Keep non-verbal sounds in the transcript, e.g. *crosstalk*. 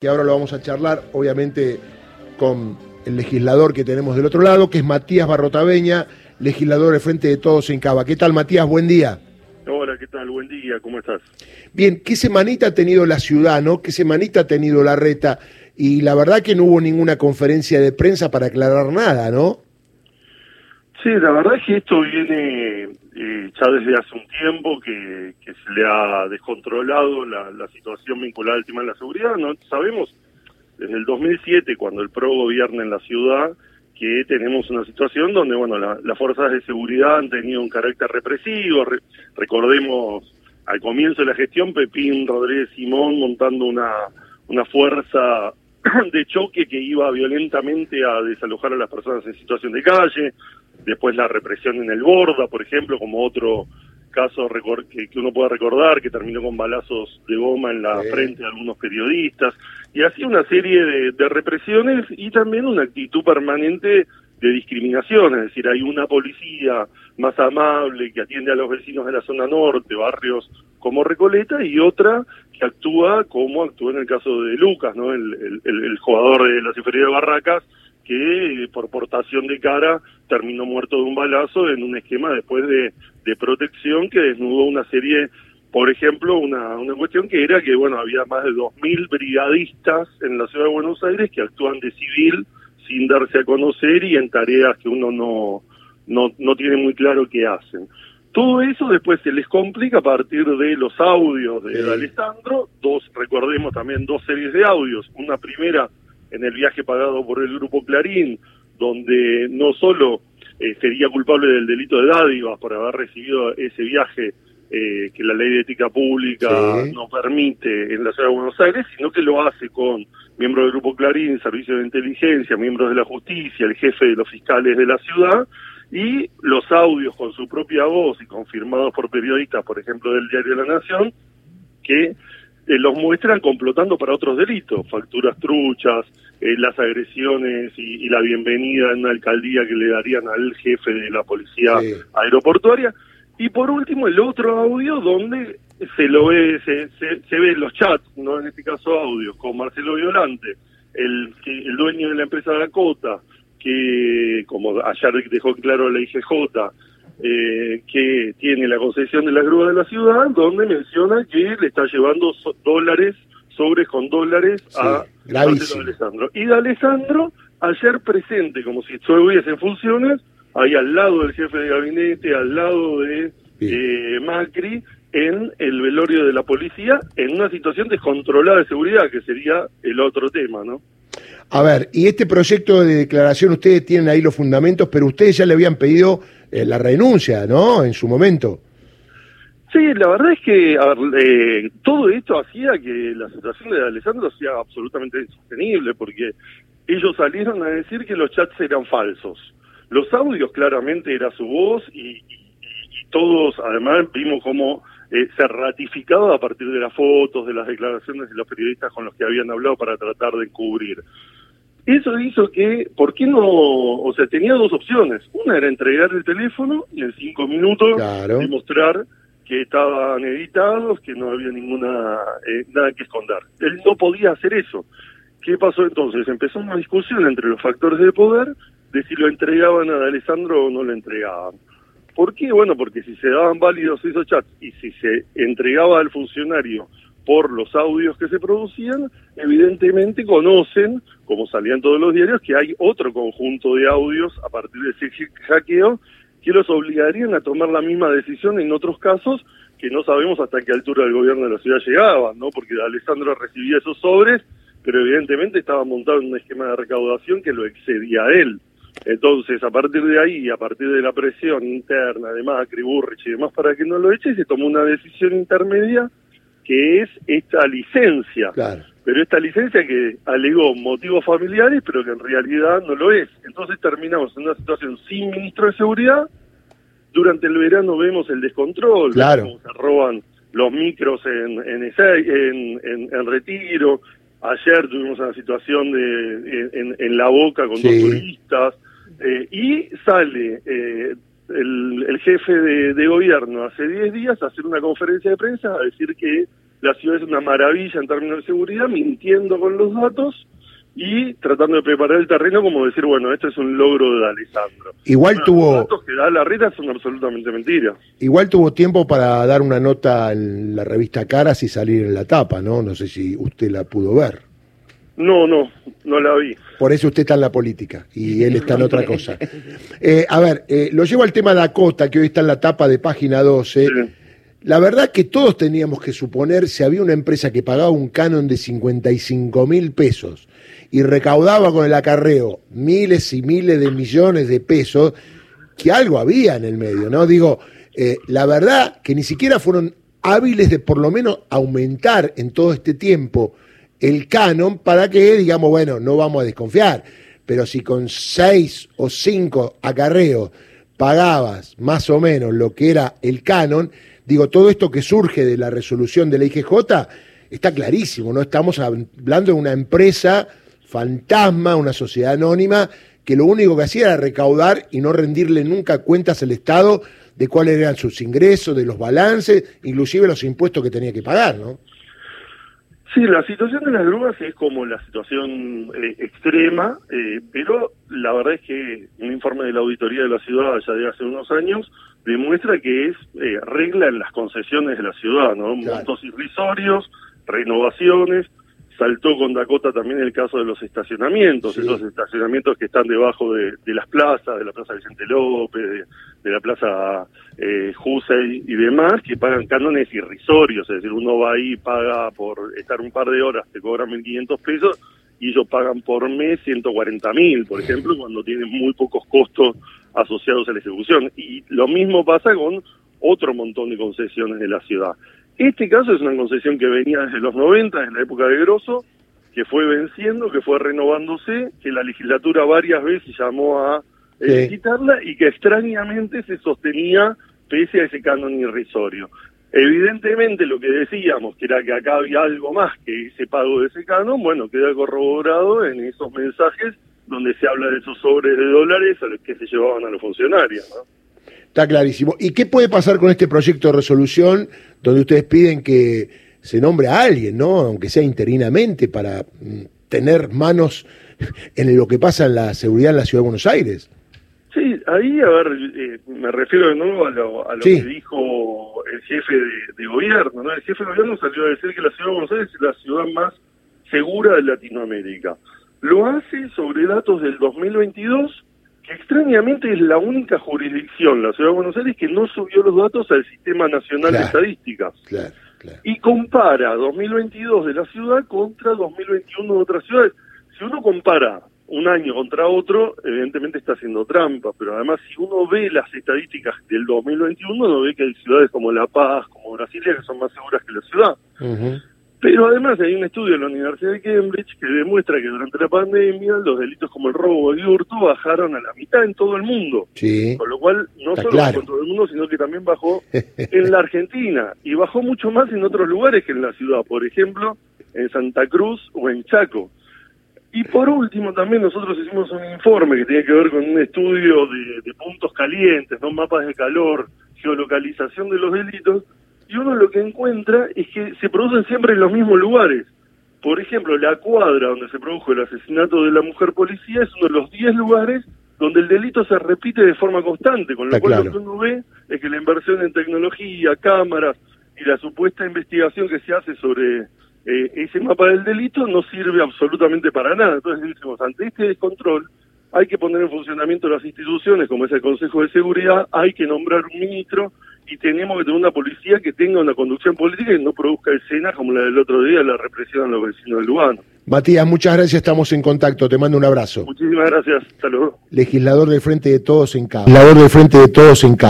que ahora lo vamos a charlar, obviamente, con el legislador que tenemos del otro lado, que es Matías Barrotaveña, legislador de Frente de Todos en Cava. ¿Qué tal, Matías? Buen día. Hola, ¿qué tal? Buen día, ¿cómo estás? Bien, ¿qué semanita ha tenido la ciudad, no? ¿Qué semanita ha tenido la reta? Y la verdad que no hubo ninguna conferencia de prensa para aclarar nada, ¿no? Sí, la verdad es que esto viene eh, ya desde hace un tiempo que, se le ha descontrolado la, situación vinculada al tema de la seguridad. No sabemos desde el 2007, cuando el PRO gobierna en la ciudad, que tenemos una situación donde bueno las fuerzas de seguridad han tenido un carácter represivo. recordemos al comienzo de la gestión Pepín Rodríguez Simón montando una, una fuerza *coughs* de choque que iba violentamente a desalojar a las personas en situación de calle después la represión en el Borda, por ejemplo, como otro caso que, uno pueda recordar, que terminó con balazos de goma en la frente de algunos periodistas, y así una serie de, represiones y también una actitud permanente de discriminación, es decir, hay una policía más amable que atiende a los vecinos de la zona norte, barrios como Recoleta, y otra que actúa como actuó en el caso de Lucas, ¿no? el, jugador de la Cifería de Barracas, que por portación de cara terminó muerto de un balazo en un esquema después de, protección que desnudó una serie, por ejemplo, una, una cuestión que era que, bueno, había más de 2.000 brigadistas en la ciudad de Buenos Aires que actúan de civil sin darse a conocer y en tareas que uno no, no, no tiene muy claro qué hacen. Todo eso después se les complica a partir de los audios de Alessandro, dos, recordemos también dos series de audios, una primera en el viaje pagado por el grupo Clarín, donde no solo eh, sería culpable del delito de dádivas por haber recibido ese viaje eh, que la ley de ética pública no permite en la ciudad de Buenos Aires, sino que lo hace con miembros del Grupo Clarín, Servicio de Inteligencia, miembros de la Justicia, el jefe de los fiscales de la ciudad, y los audios con su propia voz y confirmados por periodistas, por ejemplo, del Diario de la Nación, que eh, los muestran complotando para otros delitos, facturas truchas, eh, las agresiones y, la bienvenida en una alcaldía que le darían al jefe de la policía aeroportuaria. Y por último, el otro audio donde se lo ve, se, se, ve en los chats, no en este caso audios, con Marcelo Violante, el, el dueño de la empresa Dakota, que como ayer dejó claro la IGJ, eh, que tiene la concesión de la grúa de la ciudad, donde menciona que le está llevando dólares, sobres con dólares a Alessandro. Y de Alessandro, ayer presente, como si estuviese en funciones, ahí al lado del jefe de gabinete, al lado de eh, Macri, en el velorio de la policía, en una situación descontrolada de seguridad, que sería el otro tema, ¿no? A ver, y este proyecto de declaración, ustedes tienen ahí los fundamentos, pero ustedes ya le habían pedido eh, la renuncia, ¿no? En su momento. Sí, la verdad es que eh, todo esto hacía que la situación de Alessandro sea absolutamente insostenible, porque ellos salieron a decir que los chats eran falsos. Los audios claramente era su voz y, todos además vimos cómo eh, se ratificaba a partir de las fotos, de las declaraciones de los periodistas con los que habían hablado para tratar de cubrir. Eso hizo que, ¿por qué no? O sea, tenía dos opciones. Una era entregar el teléfono y en cinco minutos demostrar que estaban editados, que no había ninguna eh, nada que esconder. Él no podía hacer eso. ¿Qué pasó entonces? Empezó una discusión entre los factores de poder de si lo entregaban a Alessandro o no lo entregaban. ¿Por qué? Bueno, porque si se daban válidos esos chats y si se entregaba al funcionario por los audios que se producían, evidentemente conocen, como salían todos los diarios, que hay otro conjunto de audios a partir de ese hackeo que los obligarían a tomar la misma decisión en otros casos que no sabemos hasta qué altura del gobierno de la ciudad llegaban, ¿no? Porque Alessandro recibía esos sobres, pero evidentemente estaba montado en un esquema de recaudación que lo excedía a él. Entonces, a partir de ahí, a partir de la presión interna de Macri, Burrich y demás para que no lo eche, se tomó una decisión intermedia que es esta licencia. Pero esta licencia que alegó motivos familiares, pero que en realidad no lo es. Entonces terminamos en una situación sin ministro de seguridad. Durante el verano vemos el descontrol, claro. cómo se roban los micros en, en, en, retiro. Ayer tuvimos una situación de en, la boca con dos turistas. Eh, y sale eh, el, jefe de, gobierno hace 10 días a hacer una conferencia de prensa a decir que la ciudad es una maravilla en términos de seguridad, mintiendo con los datos y tratando de preparar el terreno como decir, bueno, esto es un logro de Alessandro. Igual tuvo... Los datos que da la reta son absolutamente mentiras. Igual tuvo tiempo para dar una nota en la revista Caras y salir en la tapa, ¿no? No sé si usted la pudo ver. No, no, no la vi. Por eso usted está en la política y él está en otra cosa. *laughs* Eh, a ver, eh, lo llevo al tema Dakota, que hoy está en la tapa de página 12. La verdad que todos teníamos que suponer si había una empresa que pagaba un canon de 55 mil pesos y recaudaba con el acarreo miles y miles de millones de pesos, que algo había en el medio, ¿no? Digo, eh, la verdad que ni siquiera fueron hábiles de por lo menos aumentar en todo este tiempo el canon para que, digamos, bueno, no vamos a desconfiar, pero si con seis o cinco acarreos pagabas más o menos lo que era el canon, Digo, todo esto que surge de la resolución de la IGJ está clarísimo, ¿no? Estamos hablando de una empresa fantasma, una sociedad anónima, que lo único que hacía era recaudar y no rendirle nunca cuentas al Estado de cuáles eran sus ingresos, de los balances, inclusive los impuestos que tenía que pagar, ¿no? Sí, la situación de las drogas es como la situación eh, extrema, eh, pero la verdad es que un informe de la auditoría de la ciudad ya de hace unos años demuestra que es eh, regla en las concesiones de la ciudad, ¿no? Montos irrisorios, renovaciones, saltó con Dakota también el caso de los estacionamientos, esos estacionamientos que están debajo de, las plazas, de la Plaza Vicente López, de, la Plaza eh, y demás, que pagan cánones irrisorios, es decir, uno va ahí y paga por estar un par de horas, te cobran 1.500 pesos, y ellos pagan por mes 140 mil, por ejemplo, cuando tienen muy pocos costos asociados a la ejecución. Y lo mismo pasa con otro montón de concesiones de la ciudad. Este caso es una concesión que venía desde los 90, en la época de Grosso, que fue venciendo, que fue renovándose, que la legislatura varias veces llamó a eh, quitarla y que extrañamente se sostenía pese a ese canon irrisorio. Evidentemente lo que decíamos, que era que acá había algo más que ese pago de ese canon, bueno, queda corroborado en esos mensajes donde se habla de esos sobres de dólares a los que se llevaban a los funcionarios. Está clarísimo. ¿Y qué puede pasar con este proyecto de resolución donde ustedes piden que se nombre a alguien, ¿no? aunque sea interinamente, para mm, tener manos *laughs* en lo que pasa en la seguridad en la Ciudad de Buenos Aires? Sí, ahí, a ver, eh, me refiero de nuevo a lo, que dijo el jefe de, gobierno, ¿no? El jefe de gobierno salió a decir que la Ciudad de Buenos Aires es la ciudad más segura de Latinoamérica. Lo hace sobre datos del 2022, que extrañamente es la única jurisdicción, la Ciudad de Buenos Aires, que no subió los datos al Sistema Nacional de Estadísticas. Y compara 2022 de la ciudad contra 2021 de otras ciudades. Si uno compara un año contra otro, evidentemente está haciendo trampa, pero además si uno ve las estadísticas del 2021, uno ve que hay ciudades como La Paz, como Brasilia, que son más seguras que la ciudad. Pero además hay un estudio de la Universidad de Cambridge que demuestra que durante la pandemia los delitos como el robo y el hurto bajaron a la mitad en todo el mundo. Con lo cual no solo bajó en todo el mundo, sino que también bajó *laughs* en la Argentina. Y bajó mucho más en otros lugares que en la ciudad. Por ejemplo, en Santa Cruz o en Chaco. Y por último, también nosotros hicimos un informe que tiene que ver con un estudio de, de puntos calientes, no mapas de calor, geolocalización de los delitos, y uno lo que encuentra es que se producen siempre en los mismos lugares. Por ejemplo, la cuadra donde se produjo el asesinato de la mujer policía es uno de los 10 lugares donde el delito se repite de forma constante, con lo cual lo que uno ve es que la inversión en tecnología, cámaras y la supuesta investigación que se hace sobre eh, ese mapa del delito no sirve absolutamente para nada. Entonces decimos, ante este descontrol hay que poner en funcionamiento las instituciones, como es el Consejo de Seguridad, hay que nombrar un ministro y tenemos que tener una policía que tenga una conducción política y no produzca escenas como la del otro día, la represión a los vecinos de Lugano. Matías, muchas gracias, estamos en contacto, te mando un abrazo. Muchísimas gracias, luego. Legislador del Frente de Todos en Cabo. Legislador del Frente de Todos en Cabo.